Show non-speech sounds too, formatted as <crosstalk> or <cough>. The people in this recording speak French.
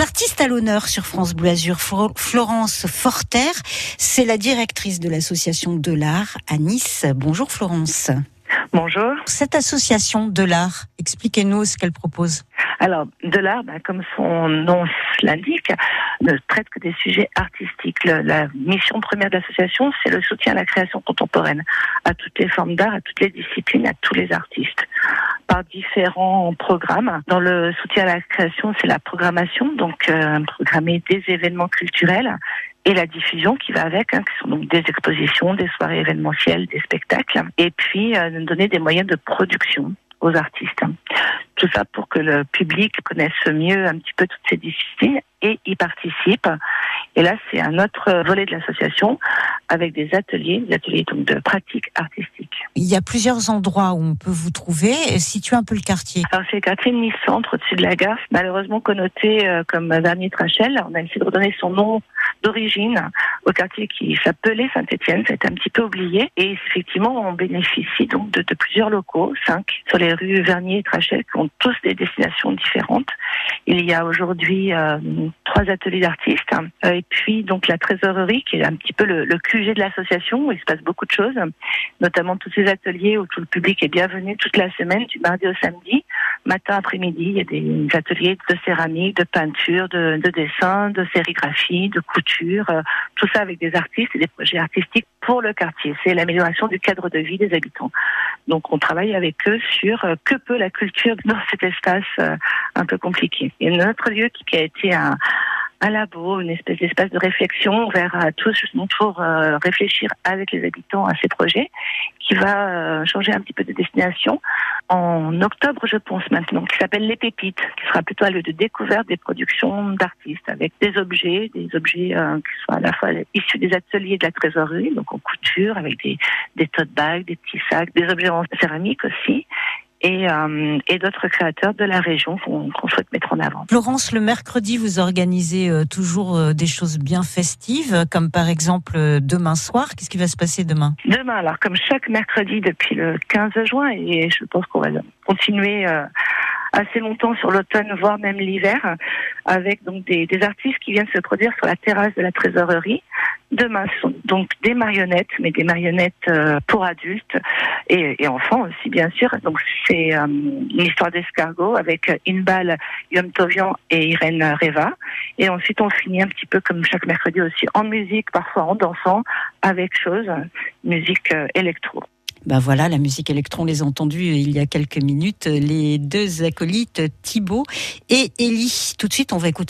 Des artistes à l'honneur sur France Bleu Azur. Florence Forter, c'est la directrice de l'association de l'art à Nice. Bonjour Florence. Bonjour. Cette association de l'art, expliquez-nous ce qu'elle propose. Alors, de l'art, ben, comme son nom l'indique, ne traite que des sujets artistiques. la mission première de l'association, c'est le soutien à la création contemporaine, à toutes les formes d'art, à toutes les disciplines, à tous les artistes par différents programmes. Dans le soutien à la création, c'est la programmation, donc euh, programmer des événements culturels et la diffusion qui va avec, hein, qui sont donc des expositions, des soirées événementielles, des spectacles, et puis euh, donner des moyens de production aux artistes. Tout ça pour que le public connaisse mieux un petit peu toutes ces disciplines et y participe. Et là, c'est un autre volet de l'association avec des ateliers, des ateliers donc de pratique artistique. Il y a plusieurs endroits où on peut vous trouver. Situez un peu le quartier. Alors c'est le quartier de Nice Centre, au-dessus de la gare, malheureusement connoté euh, comme Vernier Trachel. On a essayé de redonner son nom d'origine au quartier qui s'appelait Saint-Étienne. Été un petit peu oublié. Et effectivement, on bénéficie donc de, de plusieurs locaux, cinq, sur les rues Vernier et Trachel, qui ont tous des destinations différentes. Il y a aujourd'hui euh, trois ateliers d'artistes euh, et puis donc la trésorerie qui est un petit peu le, le QG de l'association où il se passe beaucoup de choses, notamment tous ces ateliers où tout le public est bienvenu toute la semaine du mardi au samedi, matin après-midi. Il y a des ateliers de céramique, de peinture, de, de dessin, de sérigraphie, de couture, euh, tout ça avec des artistes et des projets artistiques pour le quartier. C'est l'amélioration du cadre de vie des habitants. Donc on travaille avec eux sur que peut la culture <laughs> dans cet espace un peu compliqué. Un autre lieu qui a été un, un labo, une espèce d'espace de réflexion ouvert à tous pour euh, réfléchir avec les habitants à ces projets, qui va euh, changer un petit peu de destination en octobre, je pense maintenant, qui s'appelle Les Pépites, qui sera plutôt un lieu de découverte des productions d'artistes avec des objets, des objets euh, qui sont à la fois issus des ateliers de la trésorerie, donc en couture, avec des, des tote bags, des petits sacs, des objets en céramique aussi, et, euh, et d'autres créateurs de la région qu'on souhaite mettre en avant. Florence, le mercredi, vous organisez euh, toujours euh, des choses bien festives, comme par exemple demain soir. Qu'est-ce qui va se passer demain? Demain, alors comme chaque mercredi depuis le 15 juin, et je pense qu'on va continuer assez longtemps sur l'automne, voire même l'hiver, avec donc des, des, artistes qui viennent se produire sur la terrasse de la trésorerie. Demain, ce sont donc des marionnettes, mais des marionnettes euh, pour adultes et, enfants aussi, bien sûr. Donc c'est euh, une histoire d'escargot avec Inbal Yom et Irène Reva. Et ensuite, on finit un petit peu comme chaque mercredi aussi en musique, parfois en dansant, avec chose, musique euh, électro. Ben voilà, la musique électron, les a entendus il y a quelques minutes, les deux acolytes Thibaut et Ellie. Tout de suite, on va écouter